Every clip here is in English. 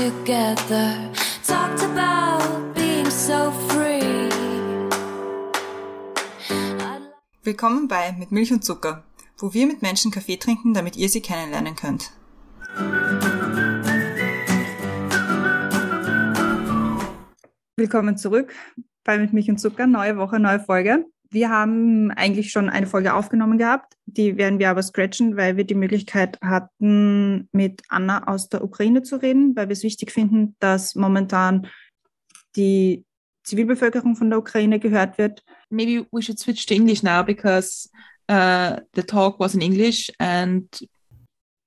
together. Talked about being so free. Willkommen bei Mit Milch und Zucker, wo wir mit Menschen Kaffee trinken, damit ihr sie kennenlernen könnt. Willkommen zurück bei Mit Milch und Zucker, neue Woche, neue Folge. Wir haben eigentlich schon eine Folge aufgenommen gehabt. Die werden wir aber scratchen, weil wir die Möglichkeit hatten, mit Anna aus der Ukraine zu reden, weil wir es wichtig finden, dass momentan die Zivilbevölkerung von der Ukraine gehört wird. Maybe we should switch to English now because uh, the talk was in English and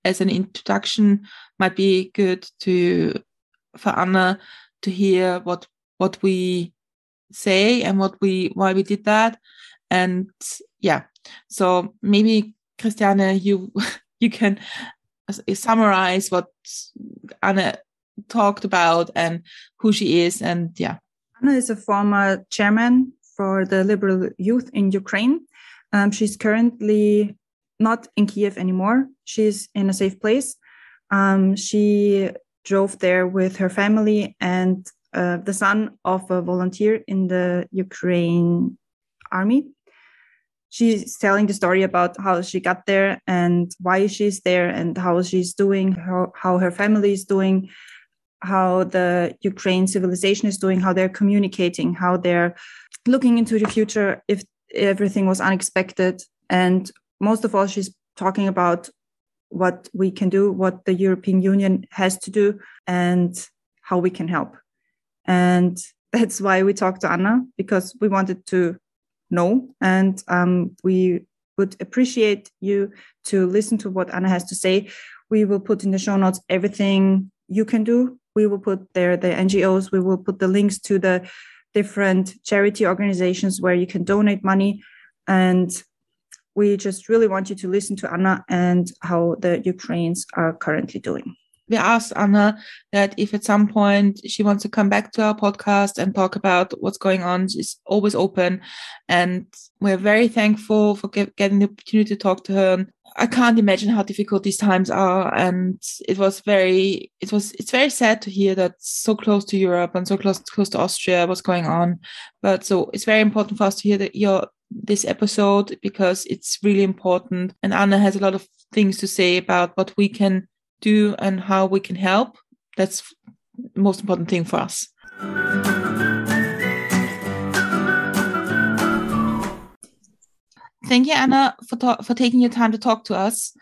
as an introduction might be good to for Anna to hear what what we say and what we why we did that. And yeah. So maybe christiane you you can summarize what anna talked about and who she is and yeah. Anna is a former chairman for the liberal youth in ukraine. Um, she's currently not in kiev anymore. She's in a safe place. Um, she drove there with her family and uh, the son of a volunteer in the Ukraine army. She's telling the story about how she got there and why she's there and how she's doing, how, how her family is doing, how the Ukraine civilization is doing, how they're communicating, how they're looking into the future if everything was unexpected. And most of all, she's talking about what we can do, what the European Union has to do, and how we can help. And that's why we talked to Anna because we wanted to know and um, we would appreciate you to listen to what Anna has to say. We will put in the show notes everything you can do. We will put there the NGOs. We will put the links to the different charity organizations where you can donate money. And we just really want you to listen to Anna and how the Ukrainians are currently doing we asked Anna that if at some point she wants to come back to our podcast and talk about what's going on, she's always open. And we're very thankful for get, getting the opportunity to talk to her. And I can't imagine how difficult these times are. And it was very, it was, it's very sad to hear that so close to Europe and so close, close to Austria, what's going on. But so it's very important for us to hear that your, this episode because it's really important. And Anna has a lot of things to say about what we can do and how we can help. That's the most important thing for us. Thank you, Anna, for, for taking your time to talk to us.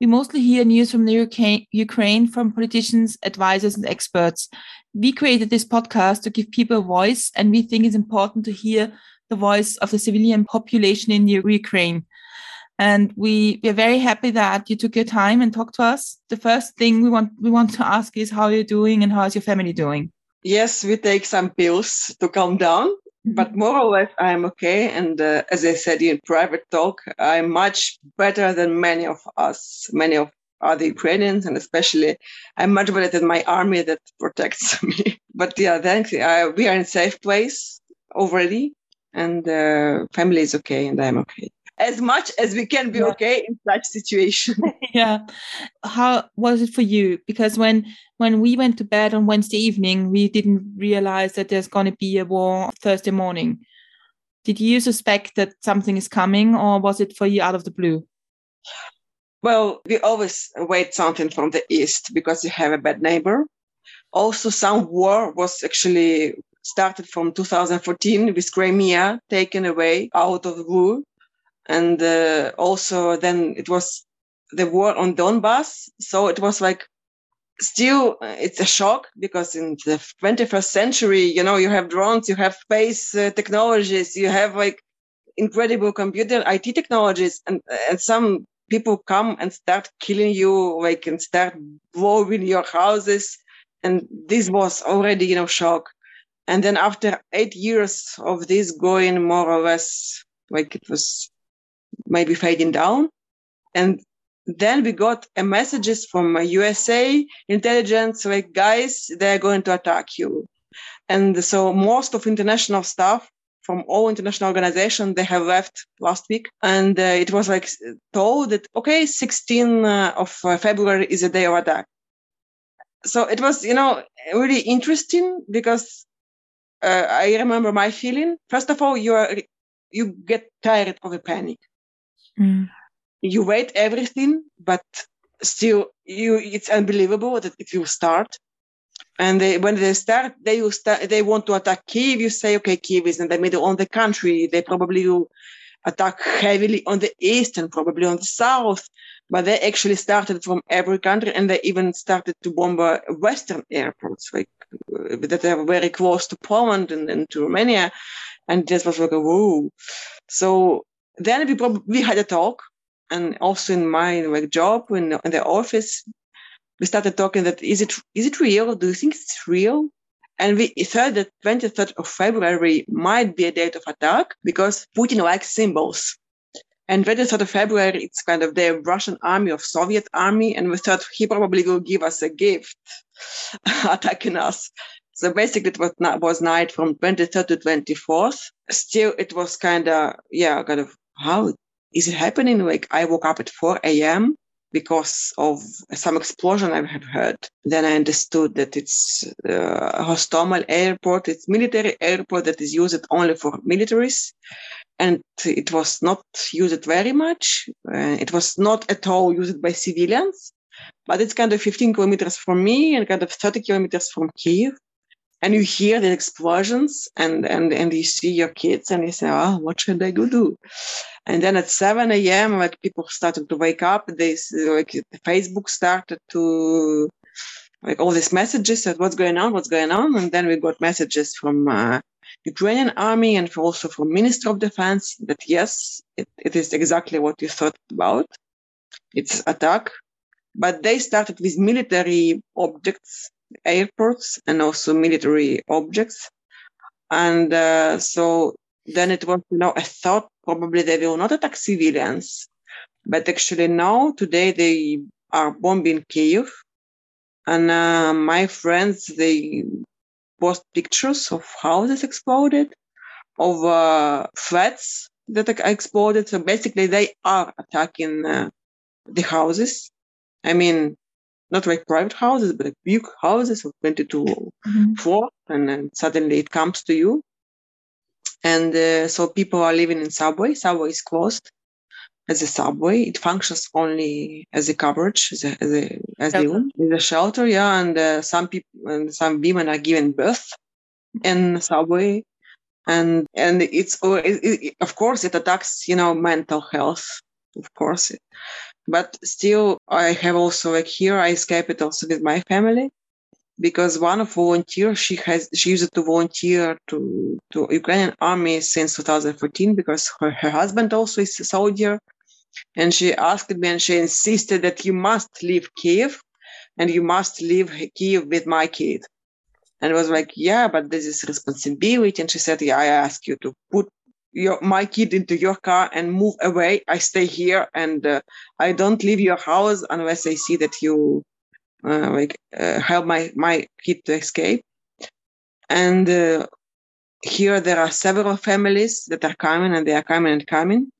We mostly hear news from the Ukraine from politicians, advisors, and experts. We created this podcast to give people a voice, and we think it's important to hear the voice of the civilian population in the Ukraine. And we we're very happy that you took your time and talked to us. The first thing we want we want to ask is how you're doing and how is your family doing? Yes, we take some pills to calm down, mm-hmm. but more or less I'm okay. And uh, as I said in private talk, I'm much better than many of us, many of other Ukrainians, and especially I'm much better than my army that protects me. but yeah, thanks. Uh, we are in safe place already, and uh, family is okay, and I'm okay as much as we can be yeah. okay in such situation. Yeah. How was it for you? Because when when we went to bed on wednesday evening we didn't realize that there's going to be a war thursday morning. Did you suspect that something is coming or was it for you out of the blue? Well we always wait something from the east because you have a bad neighbor. Also some war was actually started from 2014 with crimea taken away out of rule and uh, also then it was the war on Donbass. So it was like still uh, it's a shock because in the 21st century, you know, you have drones, you have space uh, technologies, you have like incredible computer IT technologies, and and some people come and start killing you, like and start blowing your houses, and this was already you know shock. And then after eight years of this going more or less like it was maybe fading down. And then we got messages from USA intelligence, like guys, they're going to attack you. And so most of international staff from all international organizations, they have left last week. And uh, it was like told that, okay, 16 uh, of uh, February is a day of attack. so it was, you know, really interesting because uh, I remember my feeling. First of all, you are you get tired of the panic. Mm. You wait everything, but still, you it's unbelievable that it will start. And they, when they start, they will start. They want to attack Kiev. You say, okay, Kiev is in the middle of the country. They probably will attack heavily on the east and probably on the south. But they actually started from every country, and they even started to bomb uh, western airports, like uh, that are very close to Poland and, and to Romania. And this was like, a whoa. So then we probably had a talk, and also in my like job in, in the office, we started talking that is it is it real? Do you think it's real? And we thought that 23rd of February might be a date of attack because Putin likes symbols. And 23rd of February, it's kind of the Russian army of Soviet army. And we thought he probably will give us a gift attacking us. So basically it was, was night from 23rd to 24th. Still, it was kind of, yeah, kind of, how is it happening? Like I woke up at 4 a.m because of some explosion I had heard. Then I understood that it's uh, a Hostomel airport. It's military airport that is used only for militaries. And it was not used very much. Uh, it was not at all used by civilians, but it's kind of 15 kilometers from me and kind of 30 kilometers from Kiev and you hear the explosions and and and you see your kids and you say oh what should i go do? And then at 7 a.m like people started to wake up. They like facebook started to like all these messages that what's going on? What's going on? And then we got messages from uh, ukrainian army and also from minister of defense that yes it, it is exactly what you thought about. It's attack. But they started with military objects airports and also military objects. And uh, so then it was, you know, I thought probably they will not attack civilians, but actually now today they are bombing Kiev. And uh, my friends, they post pictures of houses exploded, of uh, flats that exploded. So basically they are attacking uh, the houses. I mean, not like private houses, but like big houses of 22 mm-hmm. floors, and then suddenly it comes to you. And uh, so people are living in subway. Subway is closed as a subway. It functions only as a coverage, as a as a as, a, as a shelter. Yeah, and uh, some people and some women are given birth in subway, and and it's it, it, of course it attacks you know mental health. Of course, but still, I have also like here I escape it also with my family because one of volunteer she has she used to volunteer to to Ukrainian army since 2014 because her, her husband also is a soldier and she asked me and she insisted that you must leave Kiev and you must leave Kiev with my kid. And I was like, yeah, but this is responsibility. And she said, yeah, I ask you to put your my kid into your car and move away. I stay here and uh, I don't leave your house unless I see that you uh, like uh, help my my kid to escape. And uh, here there are several families that are coming and they are coming and coming.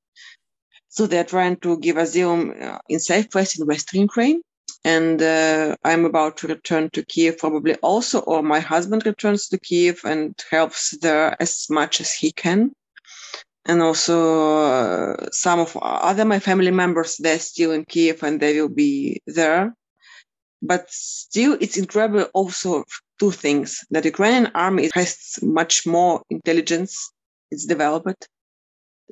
So they're trying to give asylum uh, in safe place in Western Ukraine. And uh, I'm about to return to Kiev probably also, or my husband returns to Kiev and helps there as much as he can and also uh, some of other my family members they're still in kiev and they will be there. But still it's incredible also two things. That ukrainian army has much more intelligence. It's developed.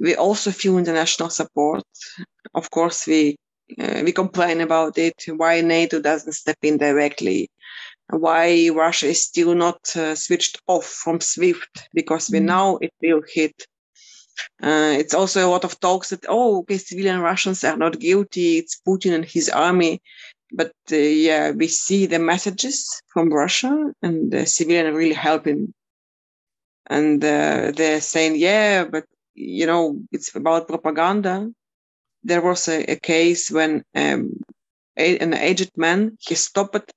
We also feel international support. Of course we uh, we complain about it. Why nato doesn't step in directly? Why russia is still not uh, switched off from swift? Because we mm. know it will hit uh, it's also a lot of talks that, oh, okay, civilian Russians are not guilty. It's Putin and his army. But uh, yeah, we see the messages from Russia and the civilian really helping. And uh, they're saying, yeah, but you know, it's about propaganda. There was a, a case when um, a, an aged man, he stopped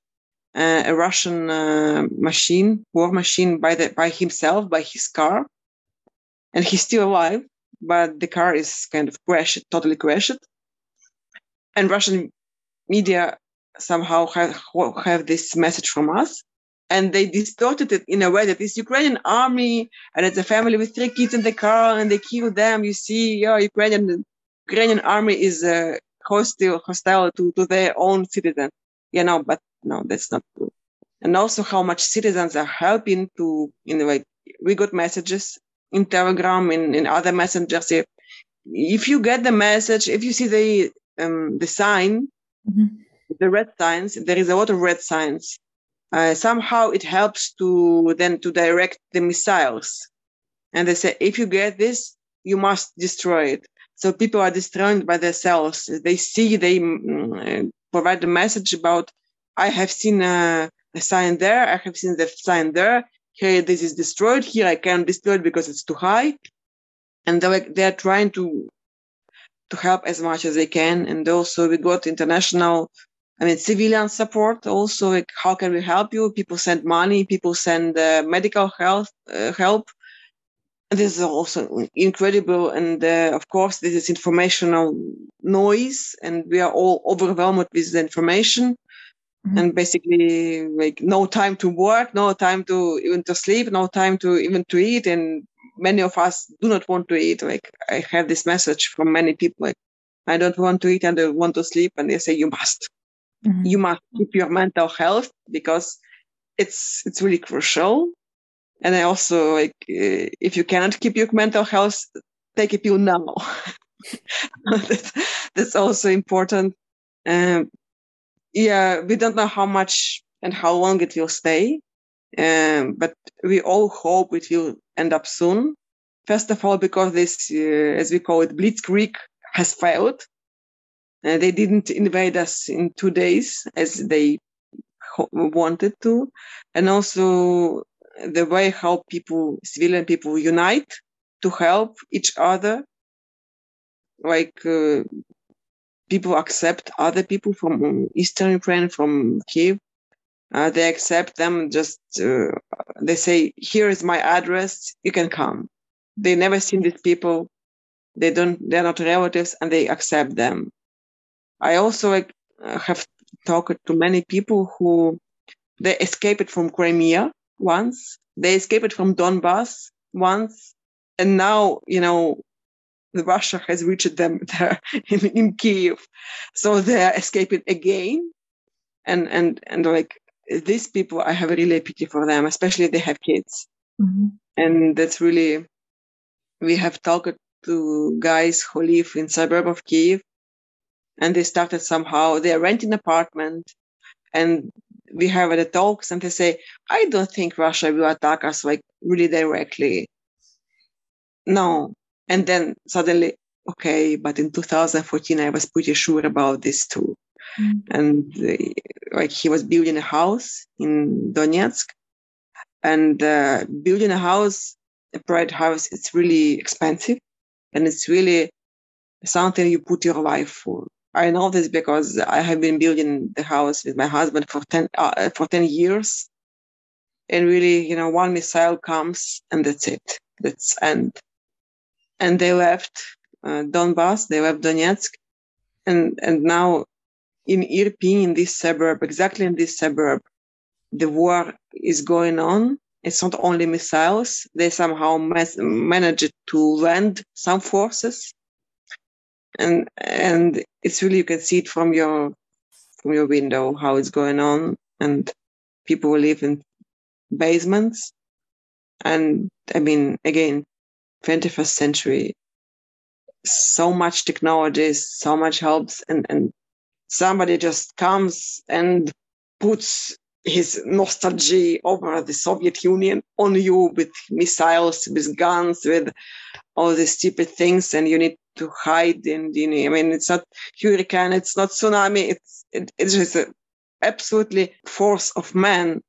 uh, a Russian uh, machine, war machine by the, by himself, by his car and he's still alive, but the car is kind of crashed, totally crashed. And Russian media somehow have, have this message from us. And they distorted it in a way that this Ukrainian army and it's a family with three kids in the car and they kill them. You see, yeah, Ukrainian Ukrainian army is uh, hostile hostile to, to their own citizens. You know, but no, that's not true. And also how much citizens are helping to in the way we got messages in Telegram in, in other messengers. If, if you get the message, if you see the um, the sign, mm-hmm. the red signs, there is a lot of red signs. Uh, somehow it helps to then to direct the missiles. And they say, if you get this, you must destroy it. So people are destroyed by themselves. They see, they mm, provide a message about, I have seen a, a sign there. I have seen the sign there. Here, this is destroyed. Here, I can't destroy it because it's too high. And they're like, they're trying to to help as much as they can. And also we got international, I mean, civilian support also. Like how can we help you? People send money, people send uh, medical health uh, help. This is also incredible. And uh, of course, this is informational noise and we are all overwhelmed with the information. Mm-hmm. And basically, like no time to work, no time to even to sleep, no time to even to eat, and many of us do not want to eat. Like I have this message from many people, like I don't want to eat and I want to sleep, and they say you must, mm-hmm. you must keep your mental health because it's it's really crucial. And I also like uh, if you cannot keep your mental health, take a pill now. that's, that's, also important. Um, yeah, we don't know how much and how long it will stay. Um, but we all hope it will end up soon. First of all, because this, uh, as we call it, blitzkrieg has failed. Uh, they didn't invade us in two days as they ho- wanted to. And also the way how people, civilian people unite to help each other. Like, uh, people accept other people from Eastern Ukraine, from Kiev, uh, they accept them. Just uh, they say, "Here is my address. You can come." They never seen these people. They don't. They're not relatives, and they accept them. I also like, uh, have talked to many people who they escaped from Crimea once. They escaped from Donbass once, and now you know Russia has reached them there in, in Kiev, so they are escaping again, and and and like these people, I have a really pity for them, especially if they have kids. Mm-hmm. And that's really, we have talked to guys who live in suburb of Kiev and they started somehow, they're renting apartment and we have the talks and they say, I don't think Russia will attack us like really directly. No. And then suddenly, okay, but in 2014, I was pretty sure about this too. Mm. And uh, like he was building a house in Donetsk, and uh, building a house, a private house, it's really expensive, and it's really something you put your life for. I know this because I have been building the house with my husband for ten uh, for ten years, and really, you know, one missile comes and that's it. That's end. And they left uh, Donbass, they left Donetsk, and and now in Irpin, in this suburb, exactly in this suburb, the war is going on. It's not only missiles. They somehow mas- managed to land some forces. And, and it's really, you can see it from your, from your window, how it's going on. And people live in basements. And I mean, again, 21st century, so much technology, so much helps and, and somebody just comes and puts his nostalgia over the Soviet Union on you with missiles, with guns, with all these stupid things, and you need to hide. And you know, I mean, it's not hurricane, it's not tsunami. It's it, it's just a absolutely force of man.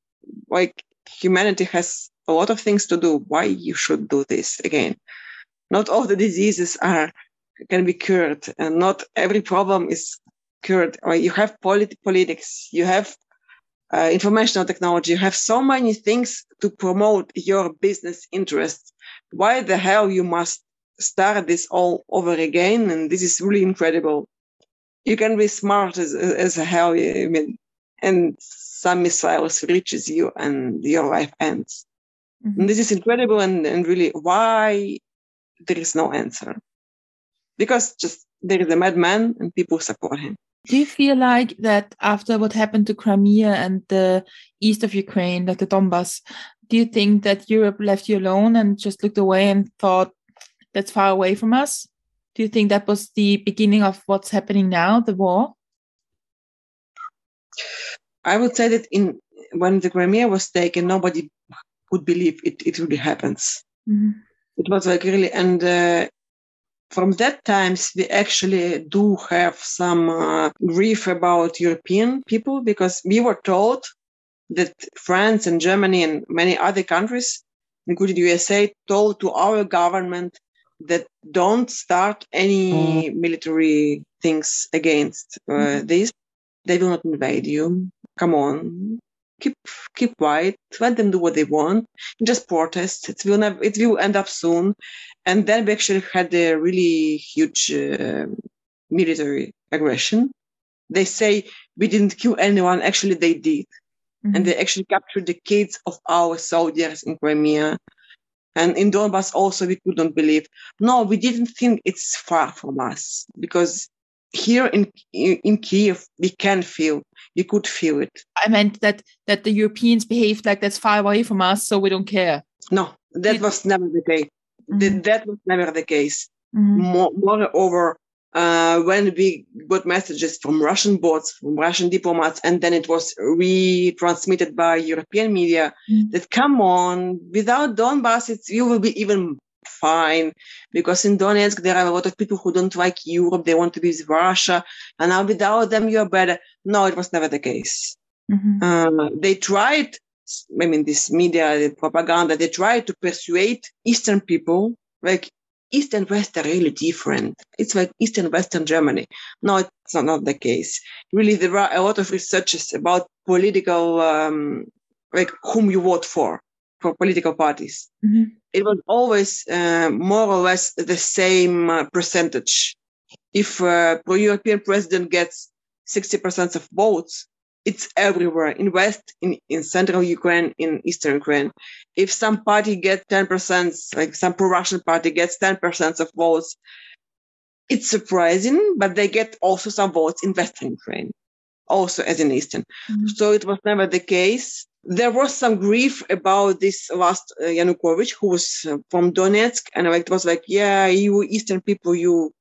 Like humanity has a lot of things to do. Why you should do this again? Not all the diseases are can be cured, and not every problem is cured. You have polit- politics, you have uh, informational technology, you have so many things to promote your business interests. Why the hell you must start this all over again? And this is really incredible. you can be smart as, as hell. I mean, and some missiles reaches you and your life ends. Mhm. And this is incredible and, and really why there is no answer. Because just there is a madman and people support him. Do you feel like that after what happened to Crimea and the east of Ukraine, like the Donbass, do you think that Europe left you alone and just looked away and thought that's far away from us? Do you think that was the beginning of what's happening now, the war? I would say that in when the Crimea was taken, nobody would believe it, it really happens. Mhm. It was like really, and uh, from that times we actually do have some uh, grief about European people because we were told that France and Germany and many other countries, including USA, told to our government that don't start any military things against uh, Mhm. this. They will not invade you. Come on, keep keep quiet. Let them do what they want. Just protest. It will never. It will end up soon. And then we actually had a really huge uh, military aggression. They say we didn't kill anyone. Actually, they did Mhm. and they actually captured the kids of our soldiers in Crimea. And in Donbass also we could not believe. No, we didn't think it's far from us because here in in, Kiev we can feel, we could feel it. I meant that that the Europeans behaved like that's far away from us, so we don't care. No, that Did- was never the case. Mhm. That was never the case. Mhm. More, moreover, uh, when we got messages from Russian bots, from Russian diplomats, and then it was retransmitted by European media Mm. that come on, without Donbass, it's, you will be even fine because in Donetsk there are a lot of people who don't like Europe, they want to be with Russia, and now without them you're better. No, it was never the case. Mhm. Uh, they tried, I mean, this media, the propaganda, they tried to persuade Eastern people, like East and West are really different. It's like East and Western Germany. No, it's not, not the case. Really, there are a lot of researches about political, um, like whom you vote for, for political parties. Mhm. It was always uh, more or less the same uh, percentage. If a pro-European president gets 60% of votes, it's everywhere in West, in, in central Ukraine, in eastern Ukraine. If some party gets 10%, like some pro-Russian party gets 10% of votes, it's surprising, but they get also some votes in Western Ukraine, also as in Eastern. Mhm. So it was never the case. There was some grief about this last uh, Yanukovych, who was uh, from Donetsk, and like, it was like, yeah, you Eastern people, you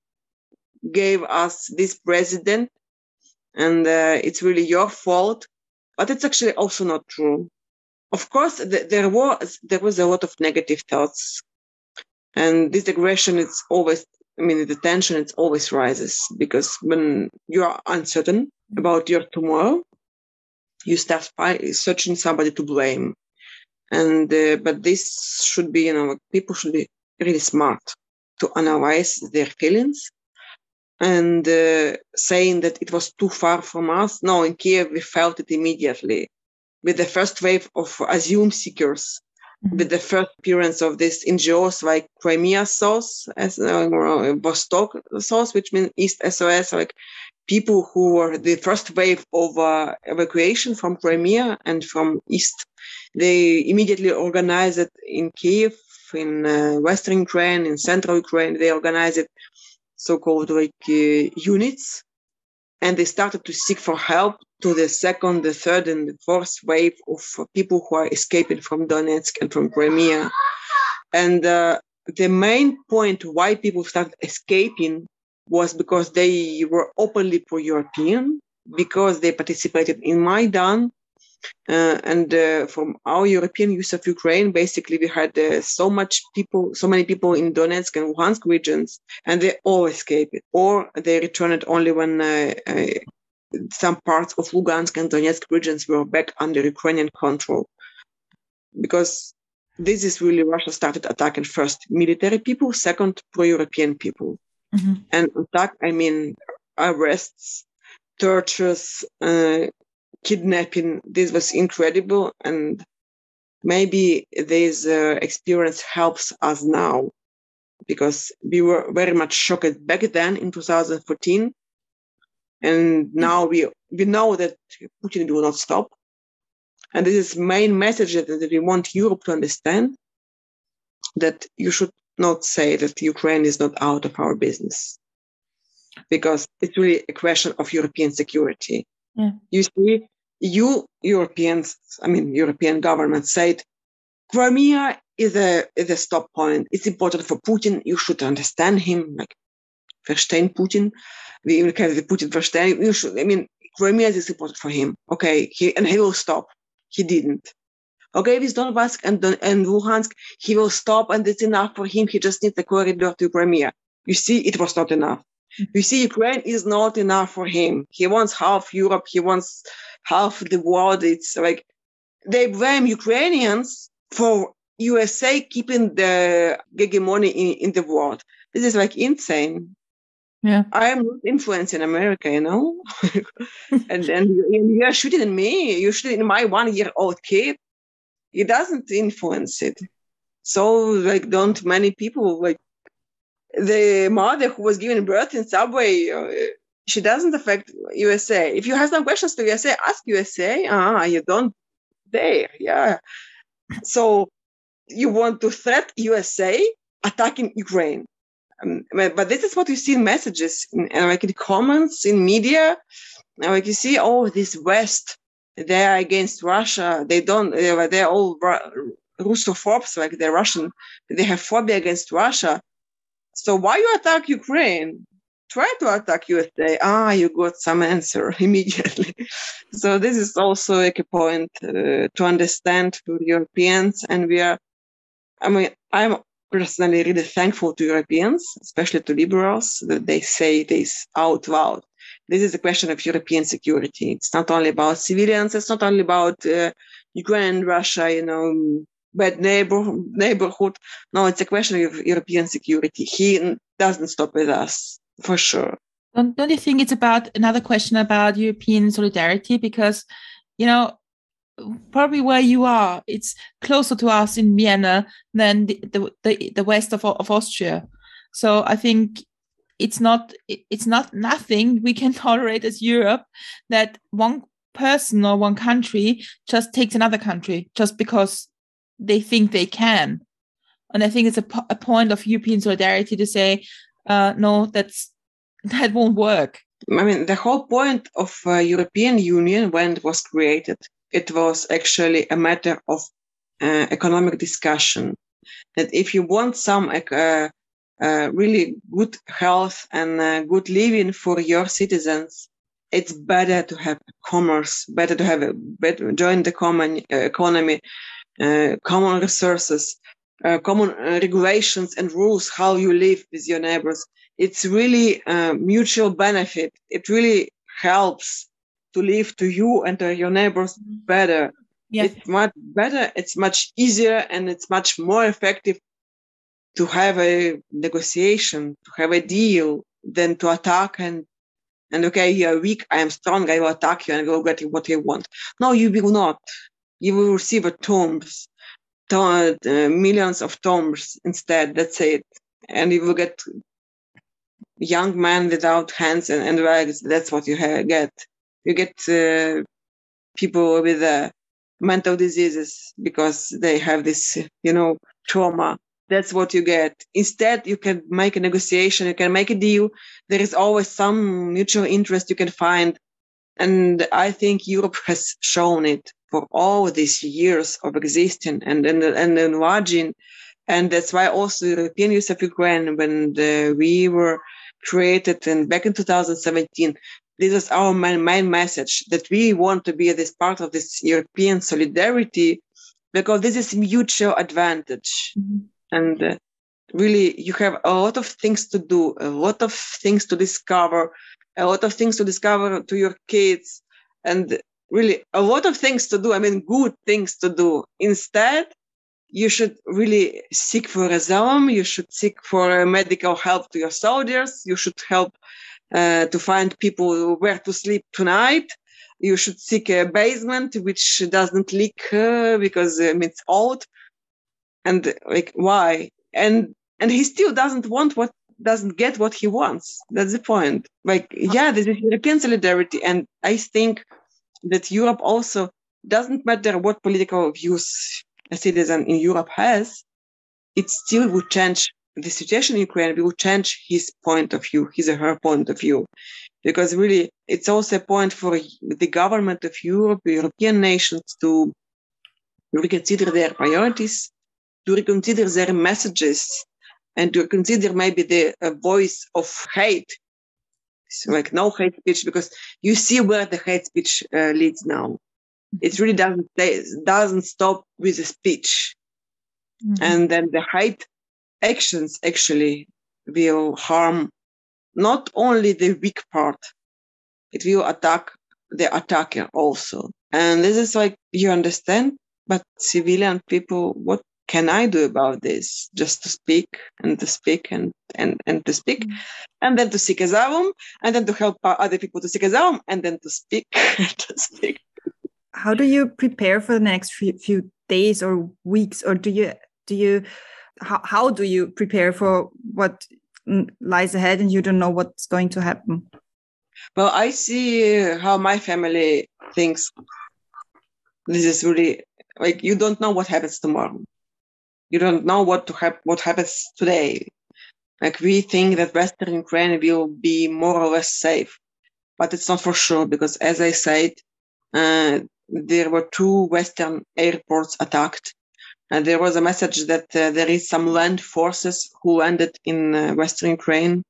gave us this president, and uh, it's really your fault. But it's actually also not true. Of course, th- there was there was a lot of negative thoughts, and this aggression is always. I mean, the tension it always rises because when you are uncertain about your tomorrow, you start searching somebody to blame. And uh, but this should be, you know, people should be really smart to analyze their feelings and uh, saying that it was too far from us. No, in Kiev we felt it immediately with the first wave of asylum seekers, Mhm. with the first appearance of these NGOs like Crimea SOS, as uh, or Vostok SOS, which means East SOS, like people who were the first wave of uh, evacuation from Crimea and from East. They immediately organized it in Kiev, in uh, Western Ukraine, in Central Ukraine. They organized so-called like uh, units, and they started to seek for help to the second, the third, and the fourth wave of uh, people who are escaping from Donetsk and from Crimea. And uh, the main point why people started escaping was because they were openly pro-European, because they participated in Maidan. Uh, and uh, from our European Youth of Ukraine, basically we had uh, so much people, so many people in Donetsk and Luhansk regions, and they all escaped, or they returned only when uh, some parts of Lugansk and Donetsk regions were back under Ukrainian control. Because this is really Russia started attacking first military people, second pro-European people Mhm. and attack i mean arrests tortures uh, kidnapping this was incredible and maybe this uh, experience helps us now because we were very much shocked back then in 2014 And now we, we know that Putin will not stop. And this is main message that, that we want Europe to understand that you should not say that Ukraine is not out of our business because it's really a question of European security. Yeah. You see, you Europeans, I mean, European governments said Crimea is a, is a stop point. It's important for Putin. You should understand him, like verstehen Putin. We even have the Putin verstehen. You should, I mean, Crimea is important for him. Okay. He, and he will stop. He didn't. Okay, with Donbass and, and Luhansk, he will stop and it's enough for him. He just needs the corridor to Crimea. You see, it was not enough. You see, Ukraine is not enough for him. He wants half Europe. He wants half the world. It's like they blame Ukrainians for USA keeping the hegemony in, in the world. This is like insane. Yeah. I am not influencing America, you know? and then you are shooting me. You're shooting my one year old kid. It doesn't influence it. So, like, don't many people, like, the mother who was giving birth in subway, uh, she doesn't affect USA. If you have some questions to USA, ask USA. Ah, you don't there. Yeah. So you want to threat USA attacking Ukraine. Um, but this is what you see in messages, in, like in comments, in media. Like you see, oh, this West, they are against Russia. They don't, they're all Russophobes, like they're Russian. They have phobia against Russia. So why you attack Ukraine? Try to attack USA. Ah, you got some answer immediately. so this is also like a point uh, to understand for Europeans. And we are, I mean, I'm personally really thankful to Europeans, especially to liberals, that they say this out loud. This is a question of European security. It's not only about civilians. It's not only about uh, Ukraine, Russia, you know, bad neighbor, neighborhood. No, it's a question of European security. He doesn't stop with us for sure. Don't, don't you think it's about another question about European solidarity? Because, you know, probably where you are, it's closer to us in Vienna than the, the, the, west of, of Austria. So I think it's not it's not nothing we can tolerate as Europe that one person or one country just takes another country just because they think they can. And I think it's a, a point of European solidarity to say, uh, no, that's that won't work. I mean, the whole point of uh, European Union when it was created, it was actually a matter of uh, economic discussion. That if you want some uh, uh, really good health and uh, good living for your citizens, it's better to have commerce, better to have a better join the common economy uh, common resources, uh, common uh, regulations and rules, how you live with your neighbors. It's really mutual benefit. It really helps to live to you and to your neighbors better. Yes. It's much better. It's much easier and it's much more effective to have a negotiation, to have a deal than to attack and and okay, you're weak, I am strong, I will attack you and I will get what you want. No, you will not you will receive a tombs, uh, millions of tombs instead. That's it. And you will get young men without hands and, and legs. That's what you get. You get uh, people with uh, mental diseases because they have this, you know, trauma. That's what you get. Instead, you can make a negotiation. You can make a deal. There is always some mutual interest you can find. And I think Europe has shown it for all these years of existing and and, and enlarging. And that's why also European Youth of Ukraine, when the, we were created and back in 2017, this is our main, main message that we want to be this part of this European solidarity because this is mutual advantage. Mm-hmm. And uh, really, you have a lot of things to do, a lot of things to discover, a lot of things to discover to your kids. And really a lot of things to do. I mean, good things to do. Instead, you should really seek for asylum. You should seek for medical help to your soldiers. You should help uh, to find people where to sleep tonight. You should seek a basement which doesn't leak uh, because um, it's old. And like, why? And and he still doesn't want what doesn't get what he wants. That's the point. Like, yeah, this is European solidarity, and I think that Europe also doesn't matter what political views a citizen in Europe has, it still would change the situation in Ukraine. will change his point of view, his or her point of view, because really it's also a point for the government of Europe, European nations to reconsider their priorities, to reconsider their messages, and to consider maybe the uh, voice of hate like no hate speech because you see where the hate speech uh, leads now it really doesn't doesn't stop with the speech mm-hmm. and then the hate actions actually will harm not only the weak part it will attack the attacker also and this is like you understand but civilian people what can I do about this? Just to speak and to speak and and and to speak, mm-hmm. and then to seek asylum, and then to help other people to seek asylum, and then to speak to speak. How do you prepare for the next few, few days or weeks, or do you do you how, how do you prepare for what lies ahead and you don't know what's going to happen? Well, I see how my family thinks. This is really like you don't know what happens tomorrow you don't know what to have what happens today. Like we think that Western Ukraine will be more or less safe, but it's not for sure because, as I said, uh, there were two Western airports attacked. And there was a message that uh, there is some land forces who landed in uh, Western Ukraine.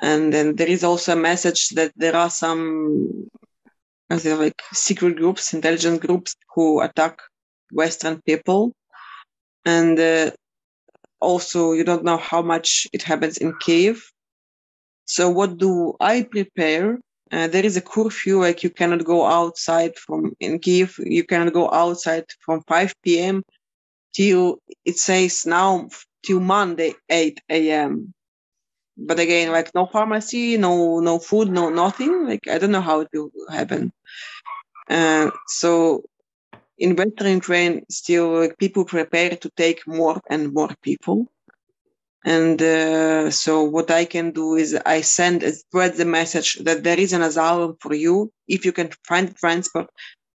And then there is also a message that there are some like secret groups, intelligence groups who attack Western people and uh, also you don't know how much it happens in Kiev. So what do I prepare? Uh, there is a curfew, like you cannot go outside from in Kiev. You cannot go outside from 5 p.m. till it says now till Monday 8 a.m. But again, like no pharmacy, no no food, no nothing. Like I don't know how it will happen. Uh, so in Western Ukraine, still people prepare to take more and more people. And uh, so what I can do is I send spread the message that there is an asylum for you if you can find transport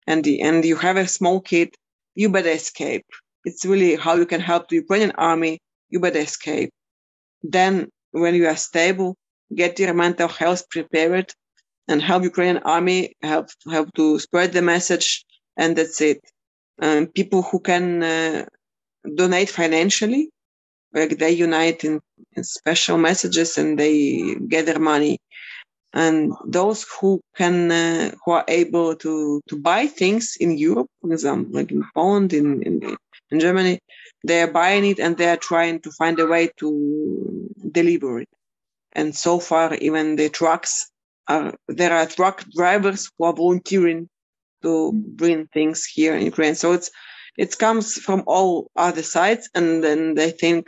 and and you have a small kid, you better escape. It's really how you can help the Ukrainian army. You better escape. Then when you are stable, get your mental health prepared and help Ukrainian army help help to spread the message and that's it. Um, people who can uh, donate financially, like they unite in, in, special messages and they gather money. And those who can, uh, who are able to to buy things in Europe, for example, like in Poland, in, in in Germany, they are buying it and they are trying to find a way to deliver it. And so far, even the trucks are there are truck drivers who are volunteering to bring things here in Ukraine. So it's it comes from all other sides, and then they think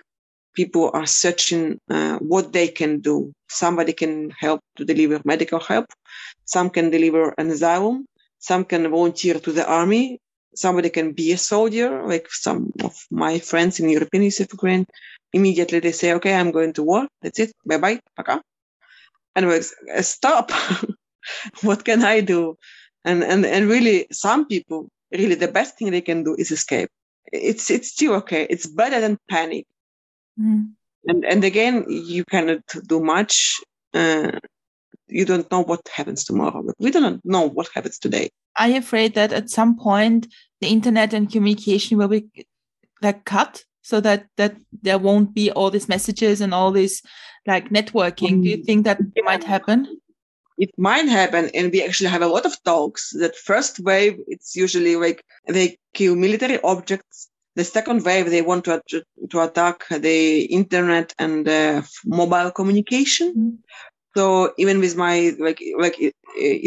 people are searching uh, what they can do. Somebody can help to deliver medical help. Some can deliver an asylum. Some can volunteer to the army. Somebody can be a soldier, like some of my friends in European Youth of Ukraine. Immediately they say, "Okay, I'm going to war. That's it. Bye bye, paka." And stop. what can I do? and and and really some people really the best thing they can do is escape it's it's still okay it's better than panic mm. and and again you cannot do much uh, you don't know what happens tomorrow we don't know what happens today are you afraid that at some point the internet and communication will be like cut so that that there won't be all these messages and all this like networking. Do you think that it might happen? It might happen and we actually have a lot of talks. That first wave it's usually like they kill military objects. The second wave they want to, to attack the internet and uh, mobile communication. Mm-hmm. so even with my like like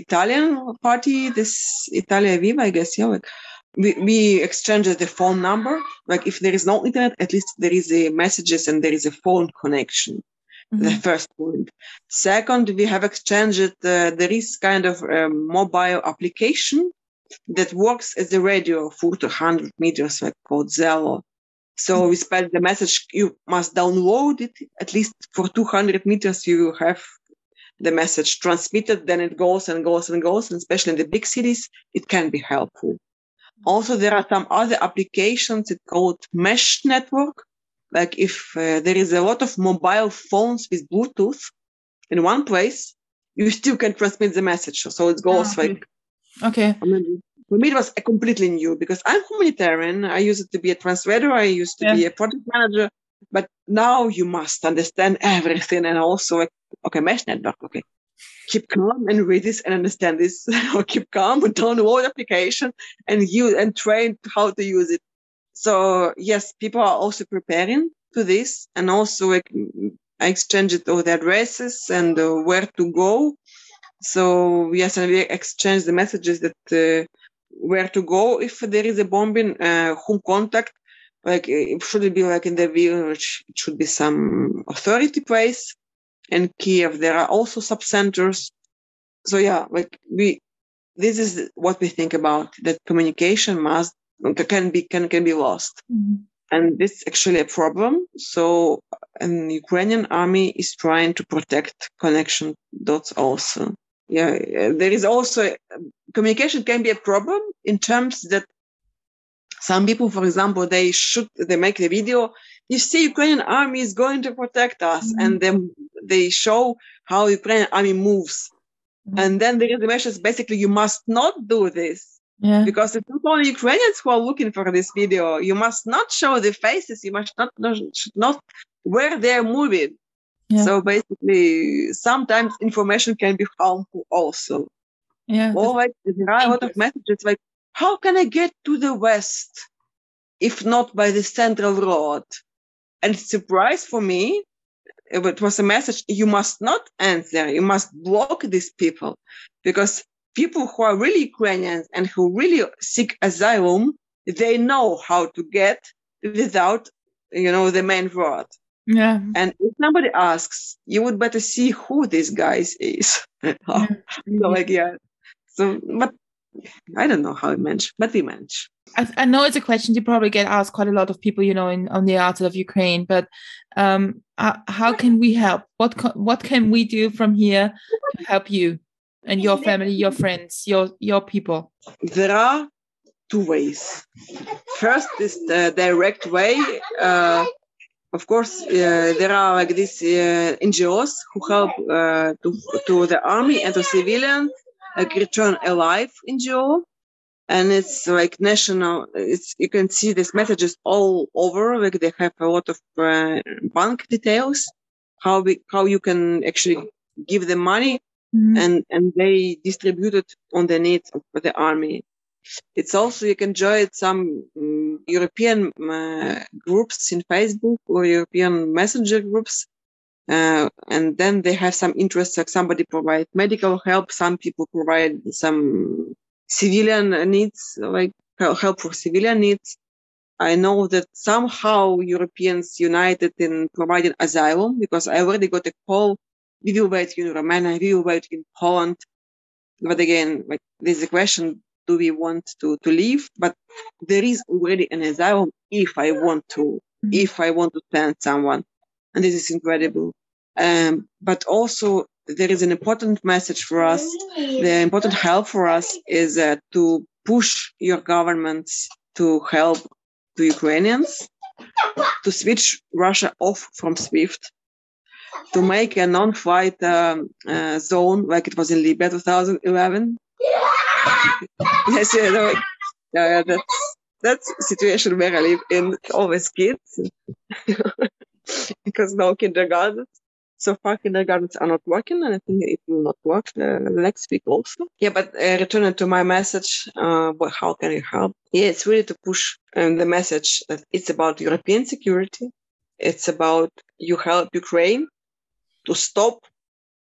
italian party this italia viva i guess yeah like we, we exchange the phone number like if there is no internet at least there is a messages and there is a phone connection Mm-hmm. the first point. Second, we have exchanged, uh, there is kind of a mobile application that works as a radio for 200 meters, like called Zello. So we spell the message. You must download it at least for 200 meters. You have the message transmitted. Then it goes and goes and goes. And especially in the big cities, it can be helpful. Also, there are some other applications. It's called mesh network. Like if uh, there is a lot of mobile phones with Bluetooth in one place, you still can transmit the message. So it goes Ah, okay. like Okay. I mean, for me, it was a completely new because I'm humanitarian. I used to be a translator. I used to Yeah. be a project manager. But now you must understand everything and also, okay, mesh network. Okay. Keep calm and read this and understand this. or keep calm and download application and use and train how to use it. So yes, people are also preparing to this and also like, I exchanged all the addresses and uh, where to go. So yes, and we exchange the messages that uh, where to go if there is a bombing, uh, whom contact. Like it should be like in the village, it should be some authority place. In Kiev, there are also sub centers. So yeah, like we, this is what we think about that communication must can be can can be lost mm-hmm. and this is actually a problem. So, an Ukrainian army is trying to protect connection dots also. Yeah, there is also communication can be a problem in terms that some people, for example, they shoot, they make the video. You see, Ukrainian army is going to protect us, Mhm. and then they show how Ukrainian army moves. Mhm. And then there is the message basically, you must not do this Yeah. because it's not only Ukrainians who are looking for this video. You must not show the faces. You must not not- should not where they're moving. Yeah. So basically, sometimes information can be harmful also. Yeah. Or like there are a lot of messages like, "How can I get to the west if not by the central road?" And surprise for me, it was a message you must not answer. You must block these people because people who are really Ukrainians and who really seek asylum, they know how to get without, you know, the main road. Yeah. And if somebody asks, you would better see who this guy is. so like, yeah. So, but I don't know how it managed, but we managed. I, I know it's a question you probably get asked quite a lot of people, you know, in on the outside of Ukraine. But um, uh, how can we help? What co- what can we do from here to help you and your family, your friends, your your people? There are two ways. First is the direct way. Uh, of course, uh, there are like these uh, NGOs who help uh, to, to the army and to civilians, like Return Alive NGO. And it's like national, it's, you can see these messages all over, like they have a lot of uh, bank details, how we, how you can actually give them money Mhm. and and they distribute it on the needs of the army. It's also you can join some um, European uh, groups in Facebook or European Messenger groups, uh, and then they have some interests. Like somebody provide medical help, some people provide some civilian needs, like help for civilian needs. I know that somehow Europeans united in providing asylum because I already got a call we will wait in Romania, we will wait in Poland. But again, like there's a question, do we want to, to leave? But there is already an asylum if I want to, Mhm. if I want to send someone. And this is incredible. Um, but also there is an important message for us. The important help for us is uh, to push your governments to help the Ukrainians to switch Russia off from SWIFT to make a non-flight um, uh, zone like it was in Libya 2011. yes, no, like, yeah, that's that's situation where I live in always kids because no kindergartens. So far, kindergartens are not working, and I think it will not work uh, next week also. Yeah, but uh, returning to my message, uh, how can you help? Yeah, it's really to push um, the message that it's about European security. It's about you help Ukraine to stop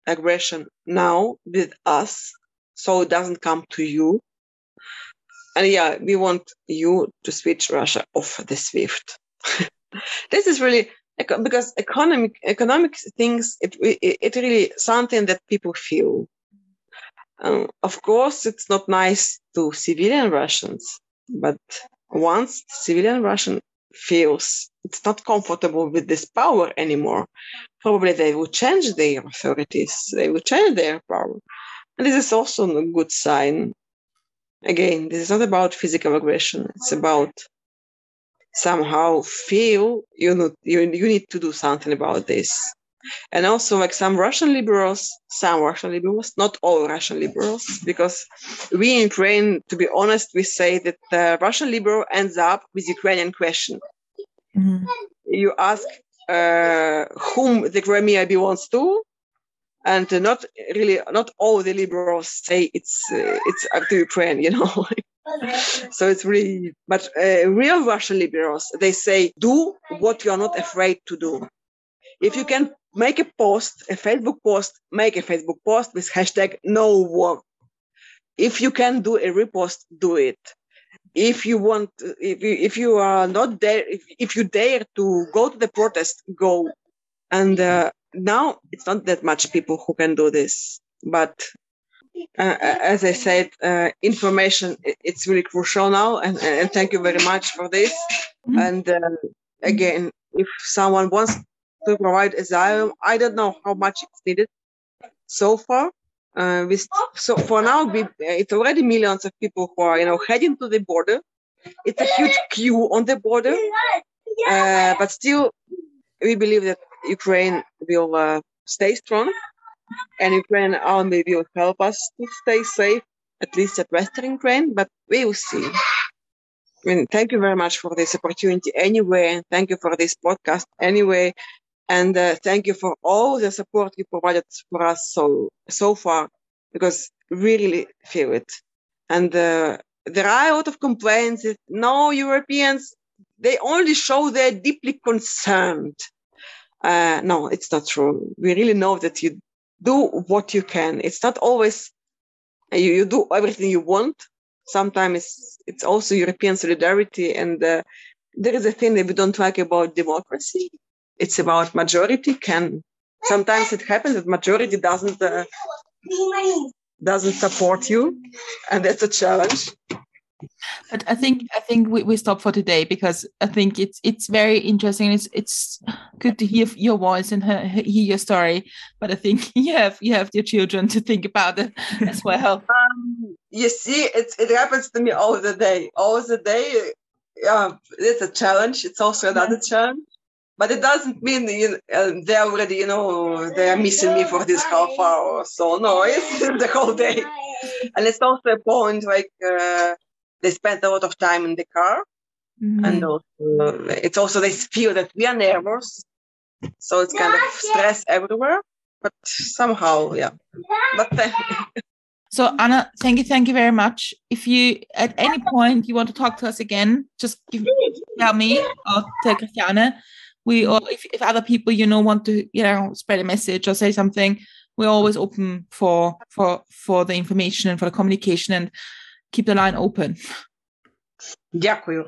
aggression now with us so it doesn't come to you. And yeah, we want you to switch Russia off the SWIFT. this is really because economic economic things it, it really something that people feel. Um, of course, it's not nice to civilian Russians, but once civilian Russian feels it's not comfortable with this power anymore, probably they will change their authorities, they will change their power. And this is also a good sign. Again, this is not about physical aggression, it's about somehow feel you know you, you need to do something about this and also like some russian liberals some russian liberals not all russian liberals because we in ukraine to be honest we say that the russian liberal ends up with ukrainian question mm-hmm. you ask uh, whom the crimea belongs to and not really not all the liberals say it's uh, it's up to ukraine you know so it's really, but uh, real Russian liberals, they say, do what you're not afraid to do. If you can make a post, a Facebook post, make a Facebook post with hashtag no war. If you can do a repost, do it. If you want, if you, if you are not there, if, if you dare to go to the protest, go. And uh, now it's not that much people who can do this, but uh, as I said, uh, information it's really crucial now, and, and thank you very much for this. Mm-hmm. And uh, again, if someone wants to provide asylum, I don't know how much it's needed so far. Uh, we, so for now, we, it's already millions of people who are you know heading to the border. It's a huge queue on the border, uh, but still, we believe that Ukraine will uh, stay strong and Ukraine army will help us to stay safe, at least at Western Ukraine, but we will see. I mean, thank you very much for this opportunity anyway, and thank you for this podcast anyway, and uh, thank you for all the support you provided for us so so far, because we really feel it. And uh, there are a lot of complaints that no Europeans, they only show they're deeply concerned. Uh, no, it's not true. We really know that you do what you can. It's not always you, you do everything you want. Sometimes it's, it's also European solidarity. And uh, there is a thing that we don't talk about democracy. It's about majority can. Sometimes it happens that majority doesn't uh, doesn't support you, and that's a challenge but I think I think we, we stop for today because I think it's it's very interesting. It's it's good to hear your voice and hear your story. But I think you have you have your children to think about it as well. Um, you see, it's it happens to me all the day, all the day. Yeah, it's a challenge. It's also another challenge. But it doesn't mean you know, uh, they're already, you know, they're missing me for this half hour or so. No, it's the whole day. And it's also a point like uh, they spend a lot of time in the car. Mm-hmm. And also, it's also they feel that we are nervous. So it's kind of stress everywhere. But somehow, yeah. But then, So Anna, thank you, thank you very much. If you at any point you want to talk to us again, just give, tell me or tell Christiane. We or if, if other people you know want to you know spread a message or say something, we're always open for for for the information and for the communication and keep the line open. Дякую.